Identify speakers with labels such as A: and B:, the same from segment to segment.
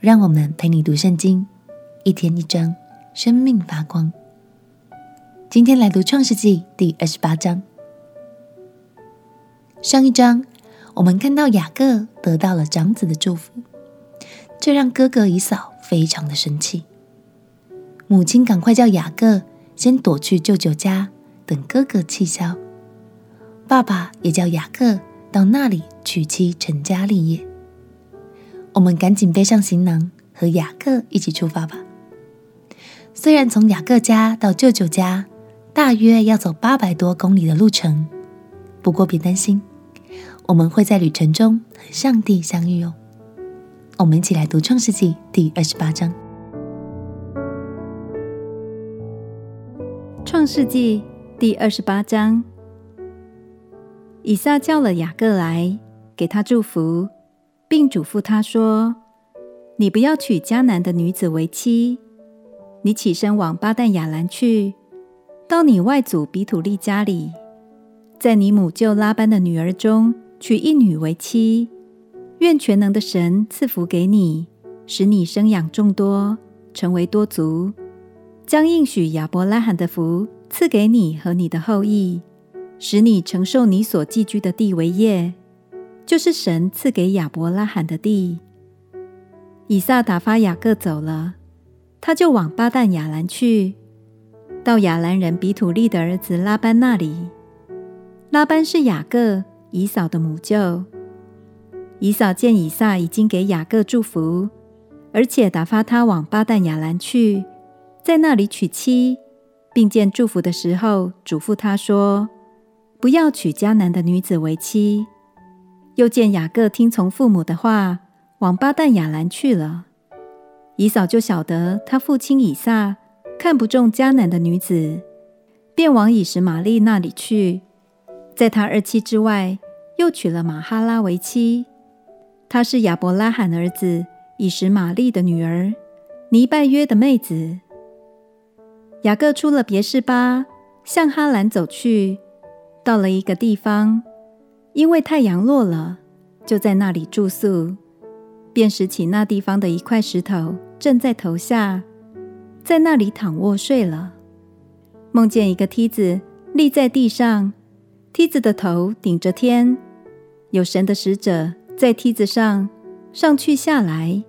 A: 让我们陪你读圣经，一天一章，生命发光。今天来读创世纪第二十八章。上一章我们看到雅各得到了长子的祝福，这让哥哥以扫非常的生气。母亲赶快叫雅各先躲去舅舅家，等哥哥气消。爸爸也叫雅各到那里娶妻成家立业。我们赶紧背上行囊，和雅各一起出发吧。虽然从雅各家到舅舅家大约要走八百多公里的路程，不过别担心，我们会在旅程中和上帝相遇哦。我们一起来读创世纪第二十八章。
B: 创世纪第二十八章，以撒叫了雅各来，给他祝福。并嘱咐他说：“你不要娶迦南的女子为妻。你起身往巴旦亚兰去，到你外祖比土利家里，在你母舅拉班的女儿中娶一女为妻。愿全能的神赐福给你，使你生养众多，成为多族，将应许亚伯拉罕的福赐给你和你的后裔，使你承受你所寄居的地为业。”就是神赐给亚伯拉罕的地。以撒打发雅各走了，他就往巴旦亚兰去，到亚兰人比土利的儿子拉班那里。拉班是雅各、以嫂的母舅。以嫂见以撒已经给雅各祝福，而且打发他往巴旦亚兰去，在那里娶妻，并见祝福的时候，嘱咐他说：“不要娶迦南的女子为妻。”又见雅各听从父母的话，往巴旦亚兰去了。以扫就晓得他父亲以撒看不中迦南的女子，便往以实玛利那里去，在他二妻之外，又娶了玛哈拉为妻。她是亚伯拉罕儿子以实玛利的女儿，尼拜约的妹子。雅各出了别是巴，向哈兰走去，到了一个地方。因为太阳落了，就在那里住宿，便拾起那地方的一块石头，枕在头下，在那里躺卧睡了。梦见一个梯子立在地上，梯子的头顶着天，有神的使者在梯子上上去下来。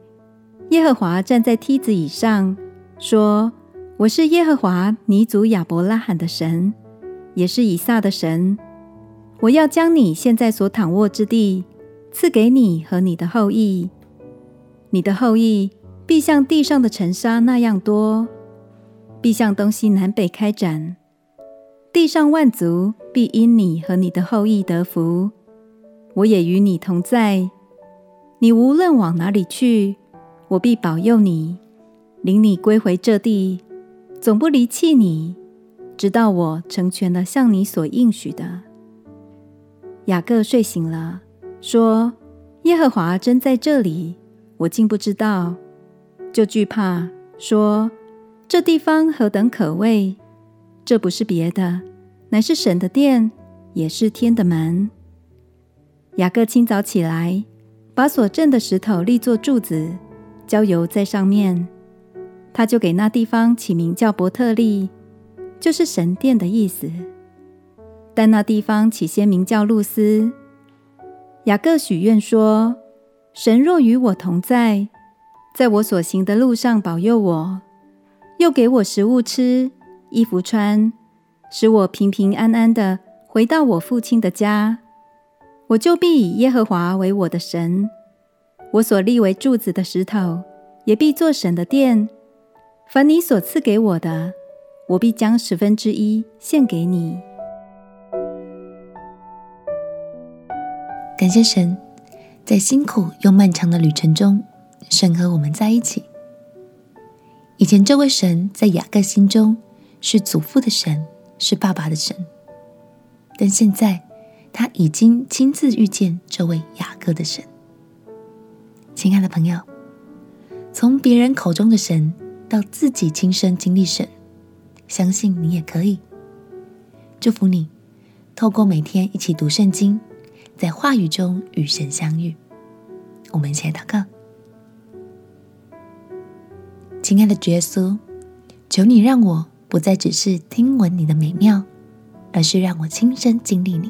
B: 耶和华站在梯子以上，说：“我是耶和华你祖亚伯拉罕的神，也是以撒的神。”我要将你现在所躺卧之地赐给你和你的后裔，你的后裔必像地上的尘沙那样多，必向东西南北开展。地上万族必因你和你的后裔得福。我也与你同在，你无论往哪里去，我必保佑你，领你归回这地，总不离弃你，直到我成全了向你所应许的。雅各睡醒了，说：“耶和华真在这里，我竟不知道，就惧怕，说：这地方何等可畏！这不是别的，乃是神的殿，也是天的门。”雅各清早起来，把所镇的石头立作柱子，浇油在上面，他就给那地方起名叫伯特利，就是神殿的意思。但那地方起先名叫露丝。雅各许愿说：“神若与我同在，在我所行的路上保佑我，又给我食物吃、衣服穿，使我平平安安的回到我父亲的家，我就必以耶和华为我的神。我所立为柱子的石头，也必作神的殿。凡你所赐给我的，我必将十分之一献给你。”
A: 感谢神，在辛苦又漫长的旅程中，神和我们在一起。以前这位神在雅各心中是祖父的神，是爸爸的神，但现在他已经亲自遇见这位雅各的神。亲爱的朋友，从别人口中的神到自己亲身经历神，相信你也可以。祝福你，透过每天一起读圣经，在话语中与神相遇。我们一起来祷告。亲爱的主耶稣，求你让我不再只是听闻你的美妙，而是让我亲身经历你。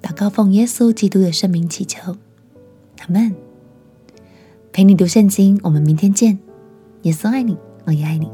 A: 祷告奉耶稣基督的圣名祈求，阿门。陪你读圣经，我们明天见。耶稣爱你，我也爱你。